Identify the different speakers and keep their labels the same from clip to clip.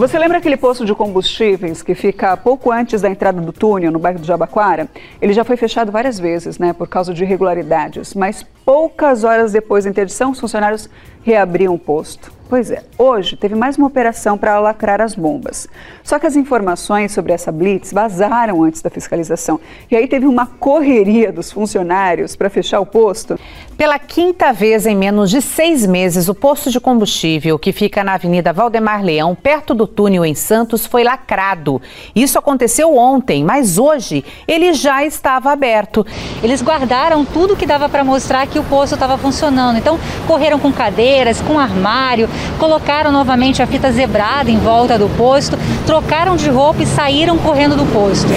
Speaker 1: Você lembra aquele posto de combustíveis que fica pouco antes da entrada do túnel, no bairro do Jabaquara? Ele já foi fechado várias vezes, né, por causa de irregularidades, mas poucas horas depois da interdição, os funcionários reabriam o posto. Pois é, hoje teve mais uma operação para lacrar as bombas. Só que as informações sobre essa blitz vazaram antes da fiscalização. E aí teve uma correria dos funcionários para fechar o posto.
Speaker 2: Pela quinta vez em menos de seis meses, o posto de combustível que fica na Avenida Valdemar Leão, perto do túnel em Santos, foi lacrado. Isso aconteceu ontem, mas hoje ele já estava aberto.
Speaker 3: Eles guardaram tudo que dava para mostrar que o posto estava funcionando. Então, correram com cadeiras, com armário, colocaram novamente a fita zebrada em volta do posto, trocaram de roupa e saíram correndo do posto.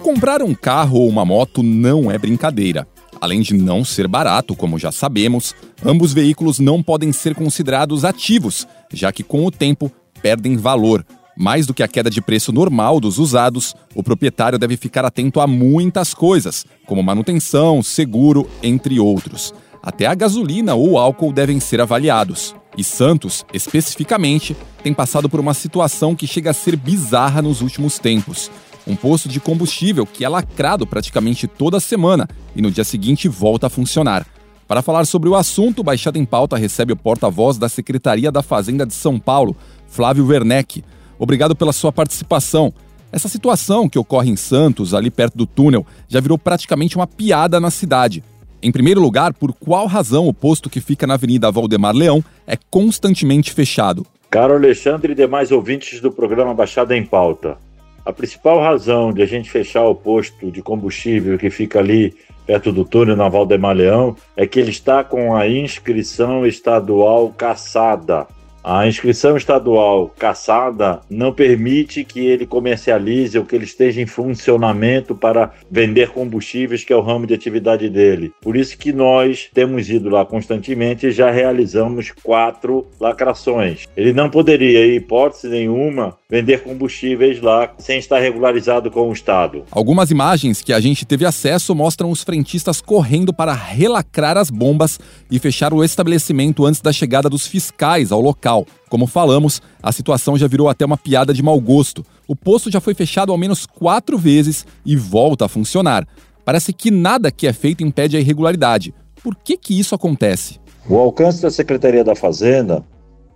Speaker 4: Comprar um carro ou uma moto não é brincadeira. Além de não ser barato, como já sabemos, ambos veículos não podem ser considerados ativos, já que com o tempo perdem valor. Mais do que a queda de preço normal dos usados, o proprietário deve ficar atento a muitas coisas, como manutenção, seguro, entre outros. Até a gasolina ou álcool devem ser avaliados. E Santos, especificamente, tem passado por uma situação que chega a ser bizarra nos últimos tempos. Um posto de combustível que é lacrado praticamente toda semana e no dia seguinte volta a funcionar. Para falar sobre o assunto, Baixada em Pauta recebe o porta-voz da Secretaria da Fazenda de São Paulo, Flávio Werneck. Obrigado pela sua participação. Essa situação que ocorre em Santos, ali perto do túnel, já virou praticamente uma piada na cidade. Em primeiro lugar, por qual razão o posto que fica na Avenida Valdemar Leão é constantemente fechado?
Speaker 5: Caro Alexandre e demais ouvintes do programa Baixada em Pauta. A principal razão de a gente fechar o posto de combustível que fica ali perto do túnel na Valdemar Leão é que ele está com a inscrição estadual caçada. A inscrição estadual caçada não permite que ele comercialize ou que ele esteja em funcionamento para vender combustíveis, que é o ramo de atividade dele. Por isso que nós temos ido lá constantemente e já realizamos quatro lacrações. Ele não poderia, em hipótese nenhuma, vender combustíveis lá sem estar regularizado com o Estado.
Speaker 4: Algumas imagens que a gente teve acesso mostram os frentistas correndo para relacrar as bombas e fechar o estabelecimento antes da chegada dos fiscais ao local. Como falamos, a situação já virou até uma piada de mau gosto. O posto já foi fechado ao menos quatro vezes e volta a funcionar. Parece que nada que é feito impede a irregularidade. Por que, que isso acontece?
Speaker 5: O alcance da Secretaria da Fazenda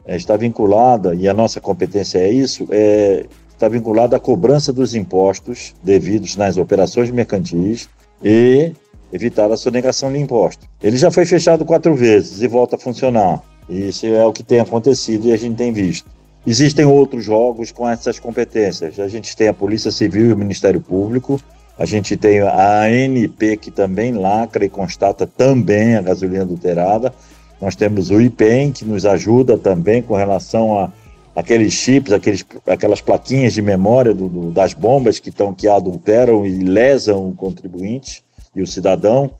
Speaker 5: é, está vinculada, e a nossa competência é isso, é, está vinculada à cobrança dos impostos devidos nas operações mercantis e evitar a sonegação de impostos. Ele já foi fechado quatro vezes e volta a funcionar. Isso é o que tem acontecido e a gente tem visto. Existem outros jogos com essas competências. A gente tem a Polícia Civil e o Ministério Público. A gente tem a ANP, que também lacra e constata também a gasolina adulterada. Nós temos o IPEM, que nos ajuda também com relação a aqueles chips, aqueles, aquelas plaquinhas de memória do, do, das bombas que estão que adulteram e lesam o contribuinte e o cidadão.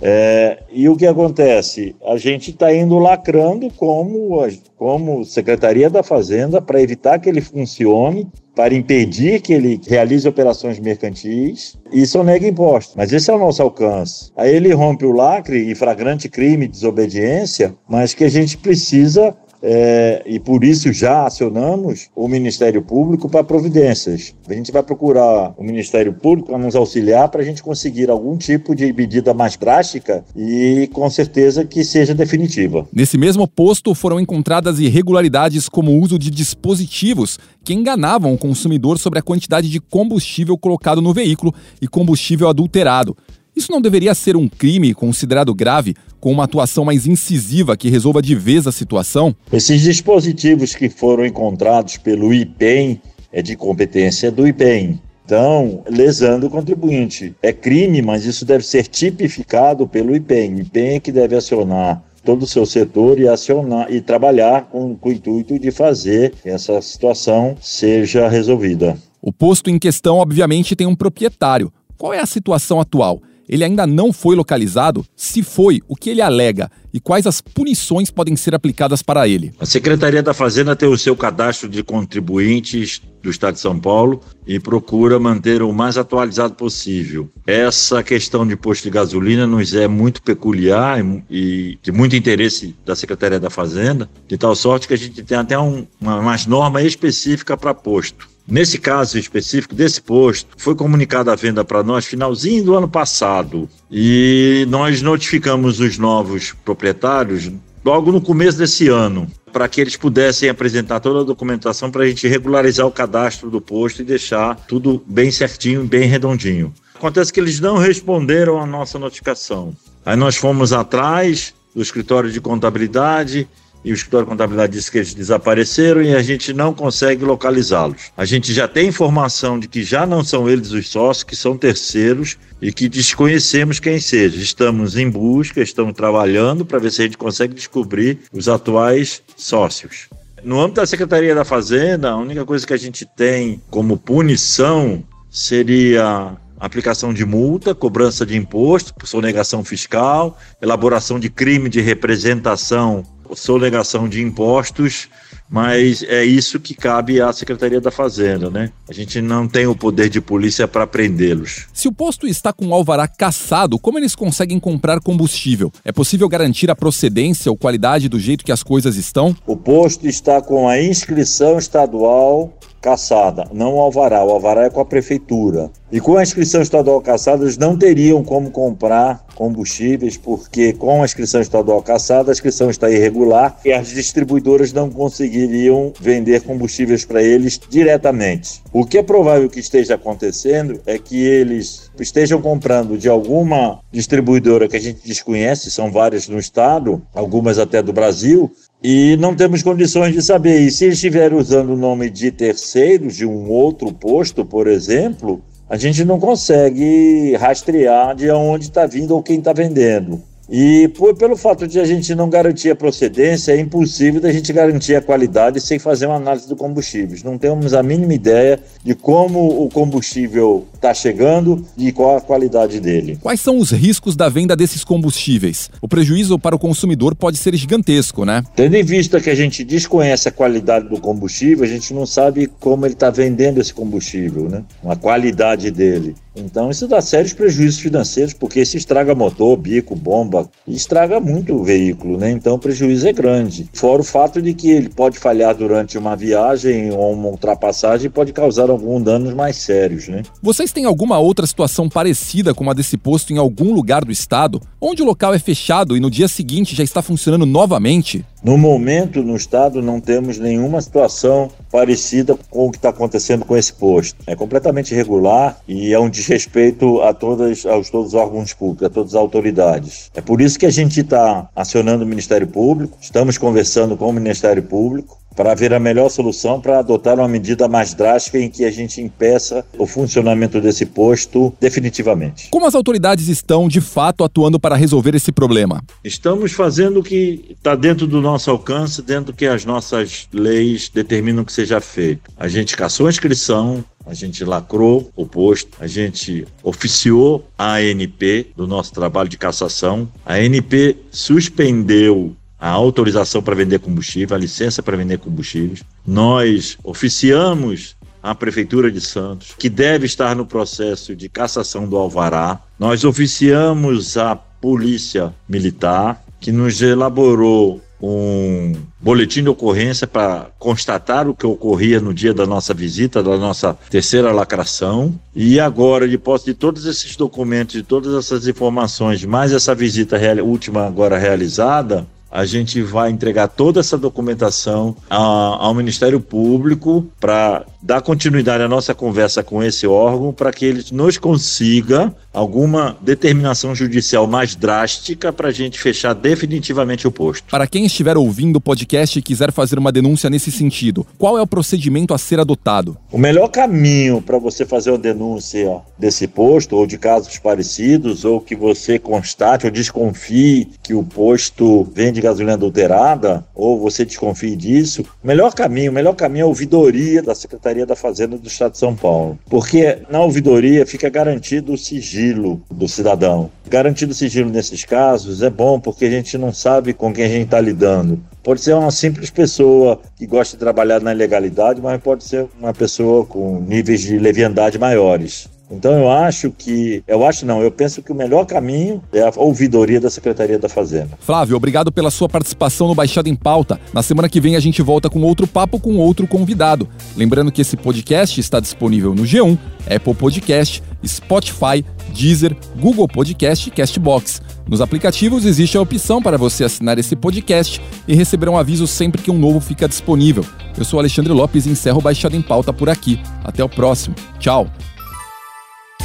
Speaker 5: É, e o que acontece? A gente está indo lacrando como, como Secretaria da Fazenda para evitar que ele funcione, para impedir que ele realize operações mercantis e sonega impostos. Mas esse é o nosso alcance. Aí ele rompe o lacre em flagrante crime, desobediência, mas que a gente precisa é, e por isso já acionamos o Ministério Público para providências. A gente vai procurar o Ministério Público para nos auxiliar para a gente conseguir algum tipo de medida mais drástica e com certeza que seja definitiva.
Speaker 4: Nesse mesmo posto foram encontradas irregularidades como o uso de dispositivos que enganavam o consumidor sobre a quantidade de combustível colocado no veículo e combustível adulterado. Isso não deveria ser um crime considerado grave, com uma atuação mais incisiva que resolva de vez a situação?
Speaker 5: Esses dispositivos que foram encontrados pelo IPEM é de competência do IPEM. Então, lesando o contribuinte. É crime, mas isso deve ser tipificado pelo IPEM. O IPEM é que deve acionar todo o seu setor e acionar e trabalhar com, com o intuito de fazer que essa situação seja resolvida.
Speaker 4: O posto em questão, obviamente, tem um proprietário. Qual é a situação atual? Ele ainda não foi localizado? Se foi, o que ele alega e quais as punições podem ser aplicadas para ele?
Speaker 5: A Secretaria da Fazenda tem o seu cadastro de contribuintes do Estado de São Paulo e procura manter o mais atualizado possível. Essa questão de posto de gasolina nos é muito peculiar e de muito interesse da Secretaria da Fazenda, de tal sorte que a gente tem até um, uma mais norma específica para posto. Nesse caso específico desse posto, foi comunicada a venda para nós finalzinho do ano passado e nós notificamos os novos proprietários logo no começo desse ano para que eles pudessem apresentar toda a documentação para a gente regularizar o cadastro do posto e deixar tudo bem certinho, bem redondinho. Acontece que eles não responderam à nossa notificação. Aí nós fomos atrás do escritório de contabilidade e o escritório de contabilidade disse que eles desapareceram e a gente não consegue localizá-los. A gente já tem informação de que já não são eles os sócios, que são terceiros e que desconhecemos quem seja. Estamos em busca, estamos trabalhando para ver se a gente consegue descobrir os atuais sócios. No âmbito da Secretaria da Fazenda, a única coisa que a gente tem como punição seria aplicação de multa, cobrança de imposto por sonegação fiscal, elaboração de crime de representação sonegação de impostos, mas é isso que cabe à Secretaria da Fazenda, né? A gente não tem o poder de polícia para prendê-los.
Speaker 4: Se o posto está com o alvará caçado, como eles conseguem comprar combustível? É possível garantir a procedência ou qualidade do jeito que as coisas estão?
Speaker 5: O posto está com a inscrição estadual caçada, não o alvará. O alvará é com a prefeitura. E com a inscrição estadual caçada, eles não teriam como comprar combustíveis, porque com a inscrição estadual caçada, a inscrição está irregular e as distribuidoras não conseguiriam vender combustíveis para eles diretamente. O que é provável que esteja acontecendo é que eles estejam comprando de alguma distribuidora que a gente desconhece, são várias no estado, algumas até do Brasil, e não temos condições de saber. E se eles estiverem usando o nome de terceiros, de um outro posto, por exemplo, a gente não consegue rastrear de onde está vindo ou quem está vendendo. E por, pelo fato de a gente não garantir a procedência, é impossível da gente garantir a qualidade sem fazer uma análise do combustível. Não temos a mínima ideia de como o combustível está chegando e qual a qualidade dele.
Speaker 4: Quais são os riscos da venda desses combustíveis? O prejuízo para o consumidor pode ser gigantesco, né?
Speaker 5: Tendo em vista que a gente desconhece a qualidade do combustível, a gente não sabe como ele está vendendo esse combustível, né? A qualidade dele. Então isso dá sérios prejuízos financeiros, porque se estraga motor, bico, bomba, estraga muito o veículo, né? Então o prejuízo é grande. Fora o fato de que ele pode falhar durante uma viagem ou uma ultrapassagem e pode causar alguns danos mais sérios, né?
Speaker 4: Vocês têm alguma outra situação parecida com a desse posto em algum lugar do estado, onde o local é fechado e no dia seguinte já está funcionando novamente?
Speaker 5: No momento, no estado, não temos nenhuma situação parecida com o que está acontecendo com esse posto. É completamente irregular e é um desrespeito a todas, aos todos os órgãos públicos, a todas as autoridades. É por isso que a gente está acionando o Ministério Público, estamos conversando com o Ministério Público para ver a melhor solução para adotar uma medida mais drástica em que a gente impeça o funcionamento desse posto definitivamente.
Speaker 4: Como as autoridades estão, de fato, atuando para resolver esse problema?
Speaker 5: Estamos fazendo o que está dentro do nosso alcance, dentro do que as nossas leis determinam que seja feito. A gente caçou a inscrição, a gente lacrou o posto, a gente oficiou a ANP do nosso trabalho de cassação. A ANP suspendeu a autorização para vender combustível, a licença para vender combustíveis. Nós oficiamos a Prefeitura de Santos, que deve estar no processo de cassação do alvará. Nós oficiamos a Polícia Militar, que nos elaborou um boletim de ocorrência para constatar o que ocorria no dia da nossa visita, da nossa terceira lacração. E agora, de posse de todos esses documentos, de todas essas informações, mais essa visita última agora realizada, a gente vai entregar toda essa documentação a- ao Ministério Público para dar continuidade à nossa conversa com esse órgão, para que ele nos consiga alguma determinação judicial mais drástica para a gente fechar definitivamente o posto.
Speaker 4: Para quem estiver ouvindo o podcast e quiser fazer uma denúncia nesse sentido, qual é o procedimento a ser adotado?
Speaker 5: O melhor caminho para você fazer uma denúncia desse posto, ou de casos parecidos, ou que você constate ou desconfie que o posto vende gasolina adulterada, ou você desconfie disso, o melhor caminho, o melhor caminho é a ouvidoria da Secretaria da Fazenda do Estado de São Paulo. Porque na ouvidoria fica garantido o sigilo do cidadão. Garantido sigilo nesses casos é bom porque a gente não sabe com quem a gente está lidando. Pode ser uma simples pessoa que gosta de trabalhar na ilegalidade, mas pode ser uma pessoa com níveis de leviandade maiores. Então eu acho que, eu acho não, eu penso que o melhor caminho é a ouvidoria da Secretaria da Fazenda.
Speaker 4: Flávio, obrigado pela sua participação no Baixada em Pauta. Na semana que vem a gente volta com outro papo com outro convidado. Lembrando que esse podcast está disponível no G1, Apple Podcast, Spotify, Deezer, Google Podcast e Castbox. Nos aplicativos existe a opção para você assinar esse podcast e receber um aviso sempre que um novo fica disponível. Eu sou Alexandre Lopes e encerro Baixada em Pauta por aqui. Até o próximo. Tchau.